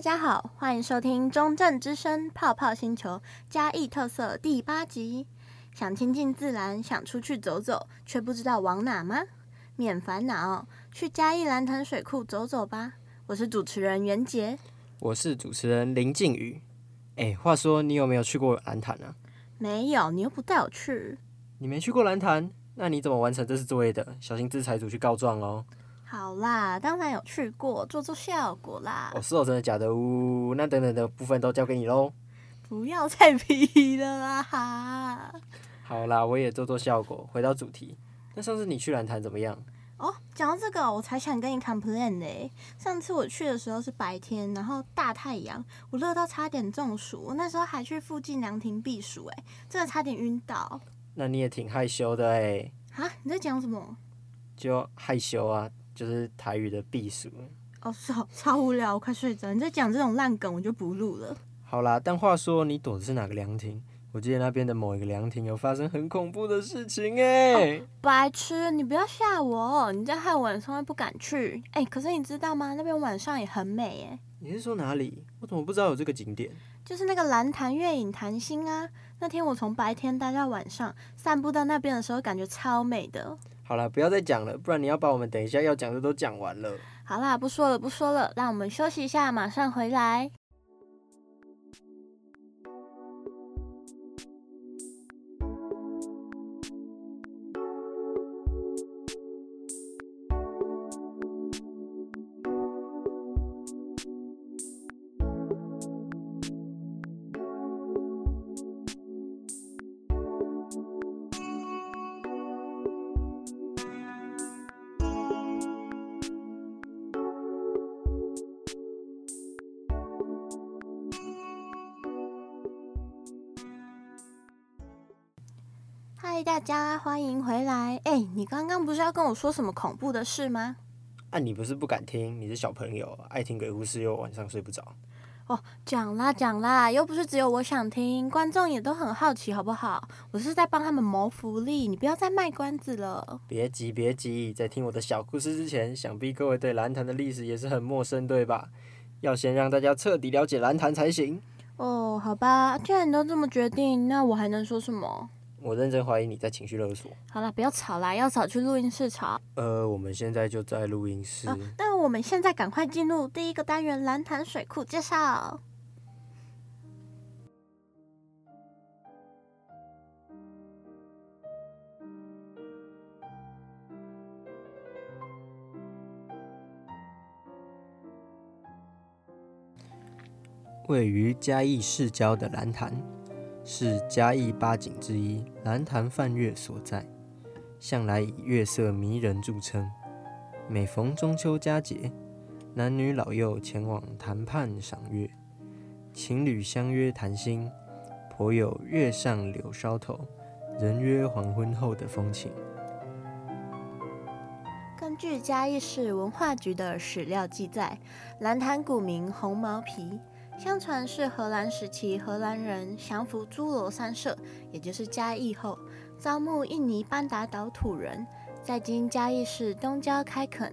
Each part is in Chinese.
大家好，欢迎收听中正之声泡泡星球嘉义特色第八集。想亲近自然，想出去走走，却不知道往哪吗？免烦恼，去嘉义蓝潭水库走走吧。我是主持人袁杰，我是主持人林靖宇。哎，话说你有没有去过蓝潭啊？没有，你又不带我去。你没去过蓝潭，那你怎么完成这次作业的？小心制裁组去告状哦。好啦，当然有去过，做做效果啦。哦，是哦，真的假的？呜，那等等的部分都交给你喽。不要再皮了啦哈。好啦，我也做做效果。回到主题，那上次你去蓝潭怎么样？哦，讲到这个，我才想跟你 complain 呢。上次我去的时候是白天，然后大太阳，我热到差点中暑。我那时候还去附近凉亭避暑，哎，真的差点晕倒。那你也挺害羞的哎。啊？你在讲什么？就害羞啊。就是台语的避暑哦，是哦，超无聊，我快睡着。你在讲这种烂梗，我就不录了。好啦，但话说你躲的是哪个凉亭？我记得那边的某一个凉亭有发生很恐怖的事情哎、哦。白痴，你不要吓我，你在害我晚上会不敢去。哎，可是你知道吗？那边晚上也很美哎。你是说哪里？我怎么不知道有这个景点？就是那个蓝潭月影潭心啊。那天我从白天待到晚上，散步到那边的时候，感觉超美的。好了，不要再讲了，不然你要把我们等一下要讲的都讲完了。好啦，不说了，不说了，让我们休息一下，马上回来。嗨，大家欢迎回来！哎，你刚刚不是要跟我说什么恐怖的事吗？啊，你不是不敢听？你是小朋友，爱听鬼故事又晚上睡不着。哦，讲啦讲啦，又不是只有我想听，观众也都很好奇，好不好？我是在帮他们谋福利，你不要再卖关子了。别急别急，在听我的小故事之前，想必各位对蓝潭的历史也是很陌生，对吧？要先让大家彻底了解蓝潭才行。哦，好吧，既然你都这么决定，那我还能说什么？我认真怀疑你在情绪勒索。好了，不要吵啦，要吵去录音室吵。呃，我们现在就在录音室。哦，那我们现在赶快进入第一个单元——兰潭水库介绍。位于嘉义市郊的兰潭。是嘉义八景之一，兰潭泛月所在，向来以月色迷人著称。每逢中秋佳节，男女老幼前往潭畔赏月，情侣相约谈心，颇有月上柳梢头，人约黄昏后的风情。根据嘉义市文化局的史料记载，兰潭古名红毛皮。相传是荷兰时期荷兰人降服诸罗山社，也就是嘉义后，招募印尼班达岛土人，在今嘉义市东郊开垦，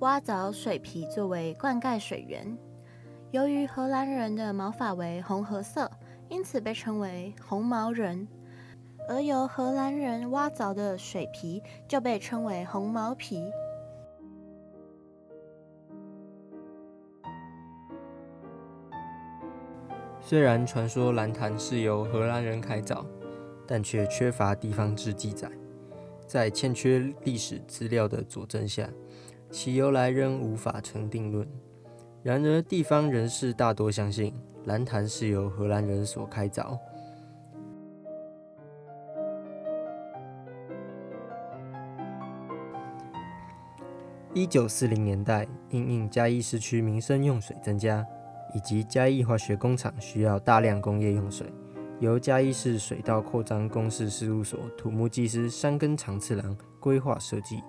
挖凿水皮作为灌溉水源。由于荷兰人的毛发为红褐色，因此被称为红毛人，而由荷兰人挖凿的水皮就被称为红毛皮。虽然传说兰潭是由荷兰人开凿，但却缺乏地方志记载，在欠缺历史资料的佐证下，其由来仍无法成定论。然而，地方人士大多相信兰潭是由荷兰人所开凿。一九四零年代，因应嘉义市区民生用水增加。以及嘉义化学工厂需要大量工业用水，由嘉义市水道扩张公事事务所土木技师山根长次郎规划设计，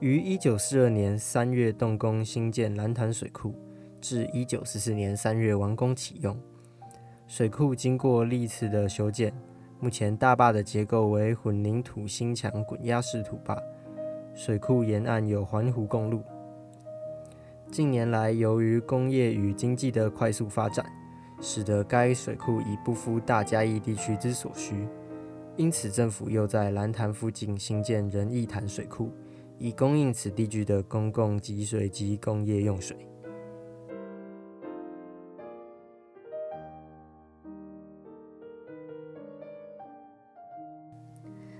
于一九四二年三月动工兴建兰潭水库，至一九四四年三月完工启用。水库经过历次的修建，目前大坝的结构为混凝土新墙滚压式土坝，水库沿岸有环湖公路。近年来，由于工业与经济的快速发展，使得该水库已不敷大嘉义地区之所需，因此政府又在兰潭附近兴建仁义潭水库，以供应此地区的公共给水及工业用水。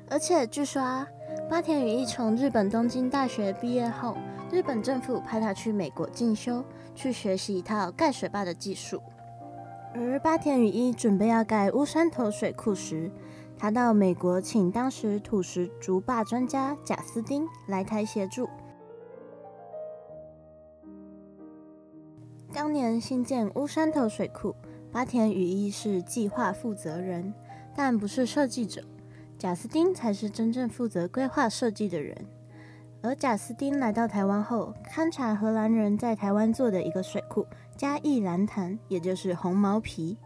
而且据说啊，八田与一从日本东京大学毕业后，日本政府派他去美国进修，去学习一套盖水坝的技术。而八田与一准备要盖乌山头水库时，他到美国请当时土石竹坝专家贾斯汀来台协助。当年新建乌山头水库，八田与一是计划负责人，但不是设计者。贾斯汀才是真正负责规划设计的人，而贾斯汀来到台湾后，勘察荷兰人在台湾做的一个水库——嘉义蓝潭，也就是红毛皮。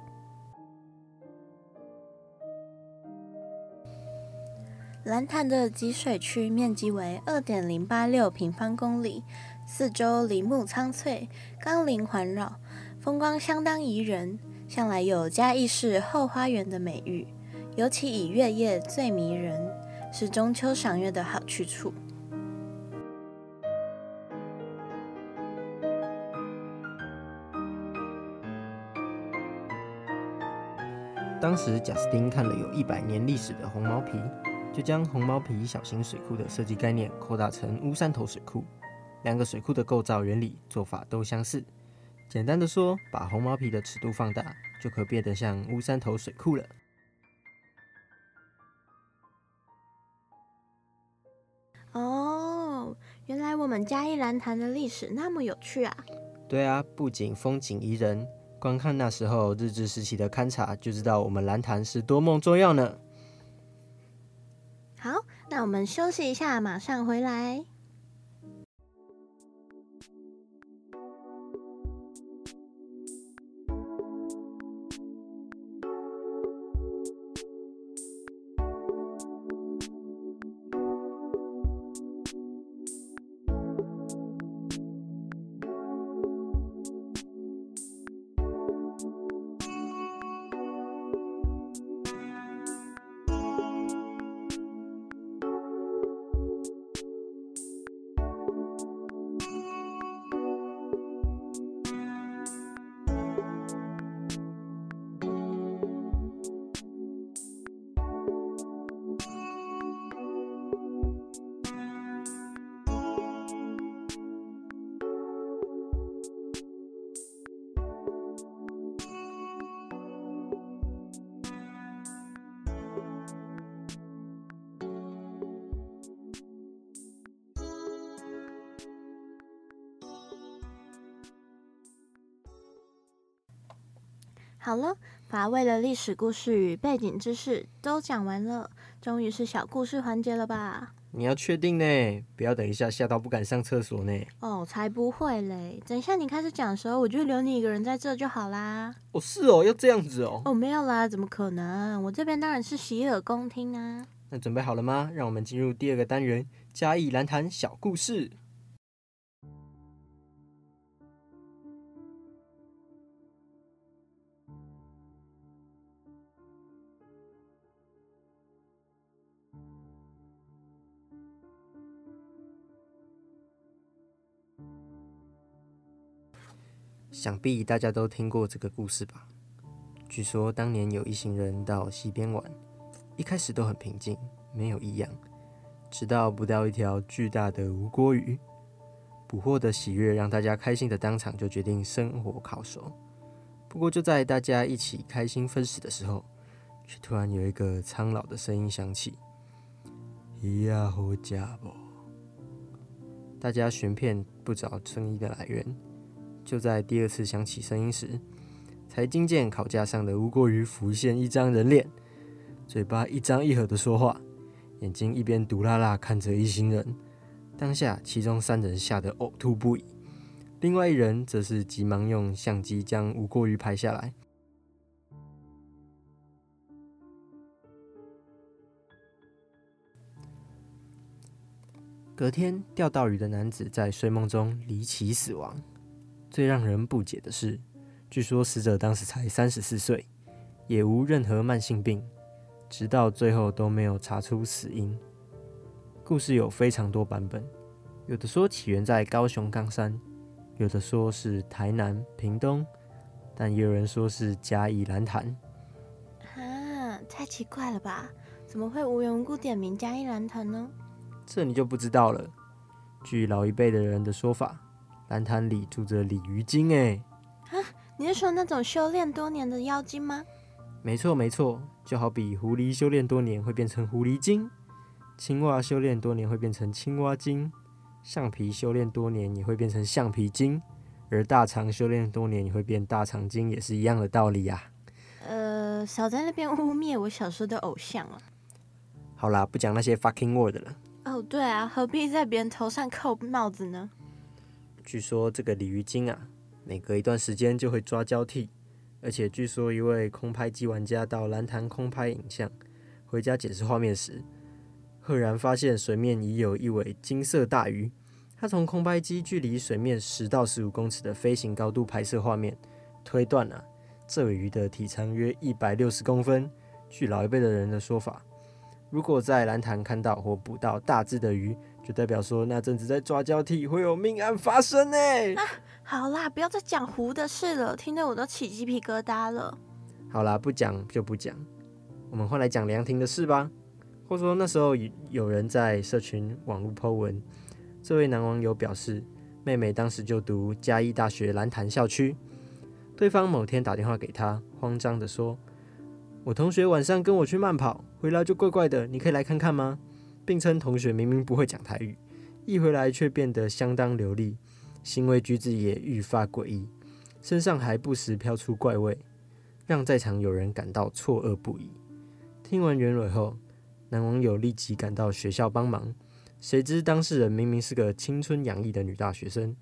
蓝潭的集水区面积为二点零八六平方公里，四周林木苍翠，冈林环绕，风光相当宜人，向来有嘉义市后花园的美誉。尤其以月夜最迷人，是中秋赏月的好去处。当时贾斯汀看了有一百年历史的红毛皮，就将红毛皮小型水库的设计概念扩大成乌山头水库。两个水库的构造原理做法都相似。简单的说，把红毛皮的尺度放大，就可变得像乌山头水库了。们嘉义兰潭的历史那么有趣啊！对啊，不仅风景宜人，观看那时候日治时期的勘察，就知道我们兰潭是多么重要呢。好，那我们休息一下，马上回来。好了，乏味的历史故事与背景知识都讲完了，终于是小故事环节了吧？你要确定呢，不要等一下吓到不敢上厕所呢。哦，才不会嘞！等一下你开始讲的时候，我就留你一个人在这就好啦。哦，是哦，要这样子哦。哦，没有啦，怎么可能？我这边当然是洗耳恭听啊。那准备好了吗？让我们进入第二个单元——嘉义蓝潭小故事。想必大家都听过这个故事吧？据说当年有一行人到溪边玩，一开始都很平静，没有异样，直到捕到一条巨大的吴郭鱼。捕获的喜悦让大家开心的当场就决定生火烤熟。不过就在大家一起开心分食的时候，却突然有一个苍老的声音响起：“伊呀好家不？”大家寻遍不找声音的来源。就在第二次响起声音时，才惊见烤架上的吴郭鱼浮现一张人脸，嘴巴一张一合的说话，眼睛一边毒辣辣看着一行人。当下，其中三人吓得呕吐不已，另外一人则是急忙用相机将吴郭鱼拍下来。隔天，钓到鱼的男子在睡梦中离奇死亡。最让人不解的是，据说死者当时才三十四岁，也无任何慢性病，直到最后都没有查出死因。故事有非常多版本，有的说起源在高雄冈山，有的说是台南屏东，但也有人说是嘉义兰潭。啊，太奇怪了吧？怎么会无缘无故点名嘉义兰潭呢？这你就不知道了。据老一辈的人的说法，兰潭里住着鲤鱼精哎。啊，你是说那种修炼多年的妖精吗？没错没错，就好比狐狸修炼多年会变成狐狸精，青蛙修炼多年会变成青蛙精，橡皮修炼多年也会变成橡皮精，而大肠修炼多年也会变大肠精，也是一样的道理呀。呃，少在那边污蔑我小时候的偶像了。好啦，不讲那些 fucking word 了。哦，对啊，何必在别人头上扣帽子呢？据说这个鲤鱼精啊，每隔一段时间就会抓交替，而且据说一位空拍机玩家到兰潭空拍影像，回家检视画面时，赫然发现水面已有一尾金色大鱼。他从空拍机距离水面十到十五公尺的飞行高度拍摄画面，推断了、这尾鱼的体长约一百六十公分。据老一辈的人的说法。如果在兰潭看到或捕到大只的鱼，就代表说那阵子在抓交替会有命案发生呢。啊，好啦，不要再讲湖的事了，听得我都起鸡皮疙瘩了。好啦，不讲就不讲，我们换来讲凉亭的事吧。或说那时候有人在社群网络 po 文，这位男网友表示，妹妹当时就读嘉义大学蓝潭校区，对方某天打电话给他，慌张的说。我同学晚上跟我去慢跑，回来就怪怪的，你可以来看看吗？并称同学明明不会讲台语，一回来却变得相当流利，行为举止也愈发诡异，身上还不时飘出怪味，让在场有人感到错愕不已。听完原委后，男网友立即赶到学校帮忙，谁知当事人明明是个青春洋溢的女大学生，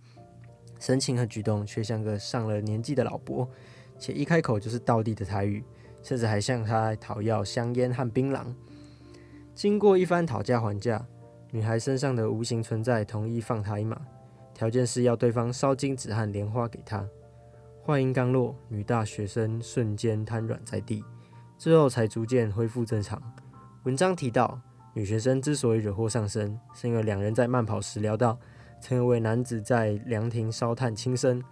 神情和举动却像个上了年纪的老伯，且一开口就是道地的台语。甚至还向他讨要香烟和槟榔。经过一番讨价还价，女孩身上的无形存在同意放她一马，条件是要对方烧金纸和莲花给她。话音刚落，女大学生瞬间瘫软在地，之后才逐渐恢复正常。文章提到，女学生之所以惹祸上身，是因为两人在慢跑时聊到曾有位男子在凉亭烧炭轻生。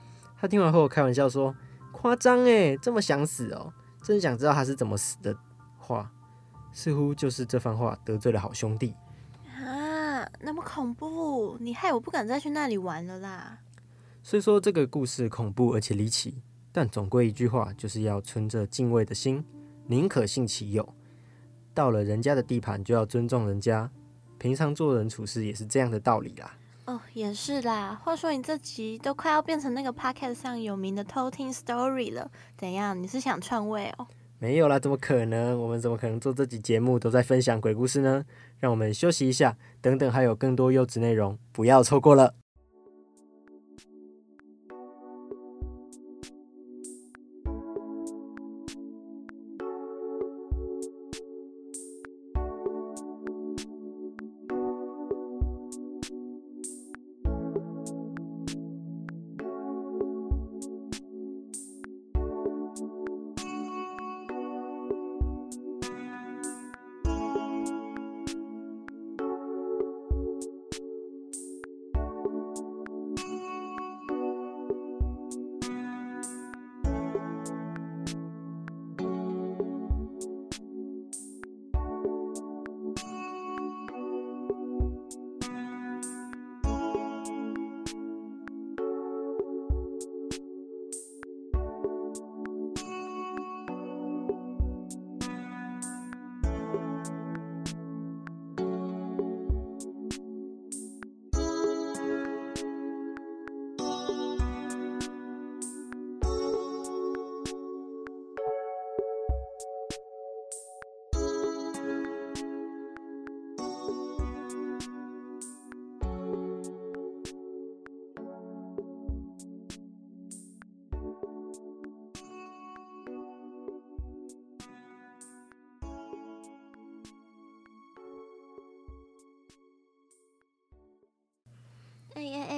她听完后开玩笑说：“夸张诶，这么想死哦。”真想知道他是怎么死的话，似乎就是这番话得罪了好兄弟啊！那么恐怖，你害我不敢再去那里玩了啦。虽说这个故事恐怖而且离奇，但总归一句话，就是要存着敬畏的心，宁可信其有。到了人家的地盘，就要尊重人家。平常做人处事也是这样的道理啦。哦，也是啦。话说你这集都快要变成那个 podcast 上有名的偷听 story 了，怎样？你是想篡位哦？没有啦，怎么可能？我们怎么可能做这集节目都在分享鬼故事呢？让我们休息一下，等等还有更多优质内容，不要错过了。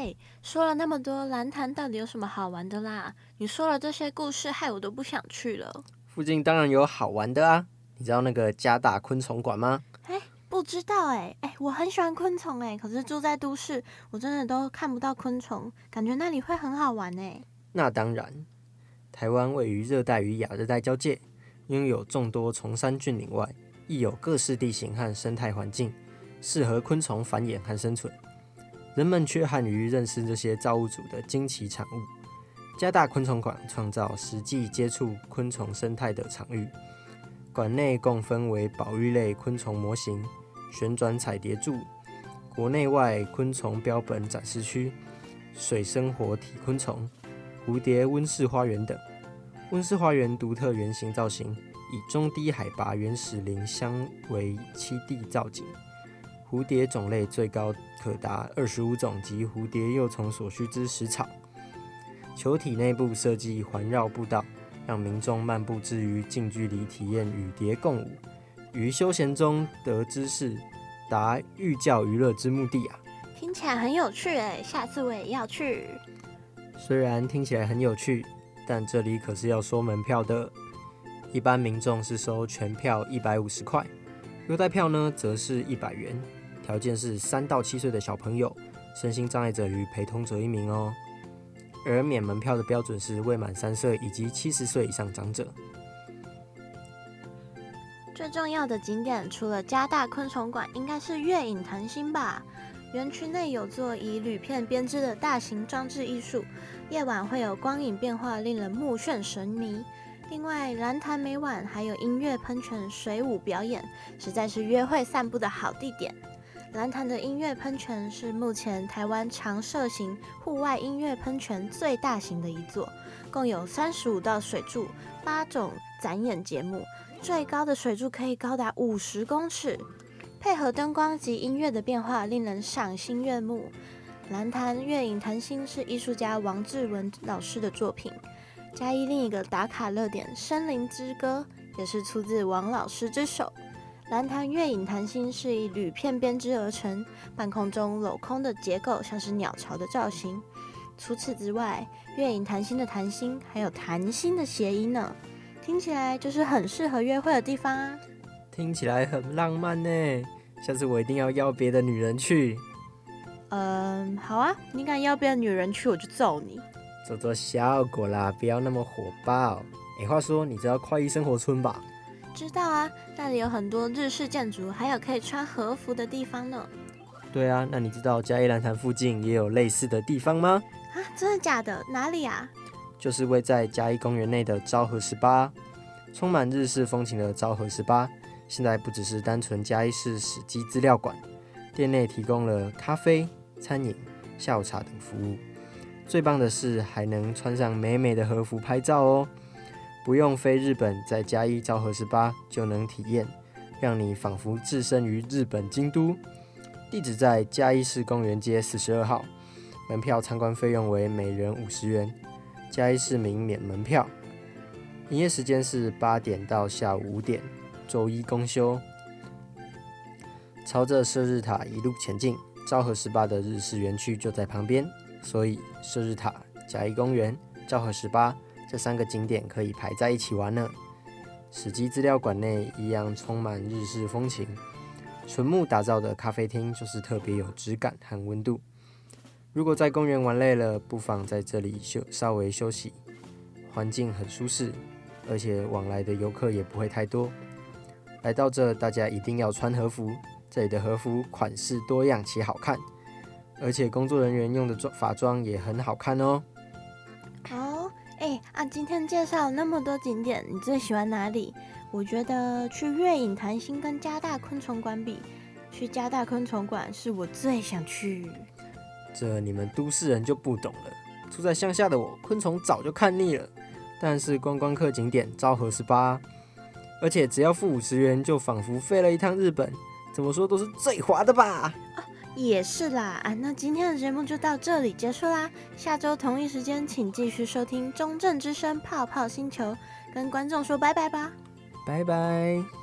哎，说了那么多，蓝潭到底有什么好玩的啦？你说了这些故事，害我都不想去了。附近当然有好玩的啊！你知道那个加大昆虫馆吗？哎，不知道哎哎，我很喜欢昆虫哎，可是住在都市，我真的都看不到昆虫，感觉那里会很好玩哎。那当然，台湾位于热带与亚热带交界，拥有众多崇山峻岭外，亦有各式地形和生态环境，适合昆虫繁衍和生存。人们缺憾于认识这些造物主的惊奇产物。加大昆虫馆创造实际接触昆虫生态的场域。馆内共分为保育类昆虫模型、旋转彩蝶柱、国内外昆虫标本展示区、水生活体昆虫、蝴蝶温室花园等。温室花园独特圆形造型，以中低海拔原始林相为栖地造景。蝴蝶种类最高可达二十五种及蝴蝶幼虫所需之食草。球体内部设计环绕步道，让民众漫步之余近距离体验与蝶共舞，于休闲中得知识，达寓教于乐之目的啊！听起来很有趣诶，下次我也要去。虽然听起来很有趣，但这里可是要收门票的。一般民众是收全票一百五十块，优待票呢则是一百元。条件是三到七岁的小朋友、身心障碍者与陪同者一名哦。而免门票的标准是未满三岁以及七十岁以上长者。最重要的景点除了加大昆虫馆，应该是月影潭心吧？园区内有座以铝片编织的大型装置艺术，夜晚会有光影变化，令人目眩神迷。另外，蓝潭每晚还有音乐喷泉、水舞表演，实在是约会散步的好地点。兰潭的音乐喷泉是目前台湾常设型户外音乐喷泉最大型的一座，共有三十五道水柱、八种展演节目，最高的水柱可以高达五十公尺，配合灯光及音乐的变化，令人赏心悦目。兰潭月影谈心是艺术家王志文老师的作品。嘉义另一个打卡热点《森林之歌》也是出自王老师之手。兰潭月影潭心是以铝片编织而成，半空中镂空的结构像是鸟巢的造型。除此之外，月影潭心的潭心还有谈心的谐音呢，听起来就是很适合约会的地方啊！听起来很浪漫呢，下次我一定要邀别的女人去。嗯，好啊，你敢邀别的女人去，我就揍你。做做效果啦，不要那么火爆。哎，话说，你知道快意生活村吧？知道啊，那里有很多日式建筑，还有可以穿和服的地方呢。对啊，那你知道嘉义蓝潭附近也有类似的地方吗？啊，真的假的？哪里啊？就是位在嘉义公园内的昭和十八，充满日式风情的昭和十八。现在不只是单纯嘉义市史迹资料馆，店内提供了咖啡、餐饮、下午茶等服务。最棒的是，还能穿上美美的和服拍照哦。不用飞日本，在加一昭和十八就能体验，让你仿佛置身于日本京都。地址在嘉义市公园街四十二号，门票参观费用为每人五十元，嘉义市民免门票。营业时间是八点到下午五点，周一公休。朝着射日塔一路前进，昭和十八的日式园区就在旁边，所以射日塔、嘉义公园、昭和十八。这三个景点可以排在一起玩呢。史迹资料馆内一样充满日式风情，纯木打造的咖啡厅就是特别有质感和温度。如果在公园玩累了，不妨在这里休稍微休息，环境很舒适，而且往来的游客也不会太多。来到这，大家一定要穿和服，这里的和服款式多样且好看，而且工作人员用的装发妆也很好看哦。啊！今天介绍那么多景点，你最喜欢哪里？我觉得去月影潭心跟加大昆虫馆比，去加大昆虫馆是我最想去。这你们都市人就不懂了。住在乡下的我，昆虫早就看腻了。但是观光客景点昭和十八，而且只要付五十元，就仿佛飞了一趟日本。怎么说都是最划的吧？也是啦，啊，那今天的节目就到这里结束啦。下周同一时间，请继续收听中正之声泡泡星球，跟观众说拜拜吧。拜拜。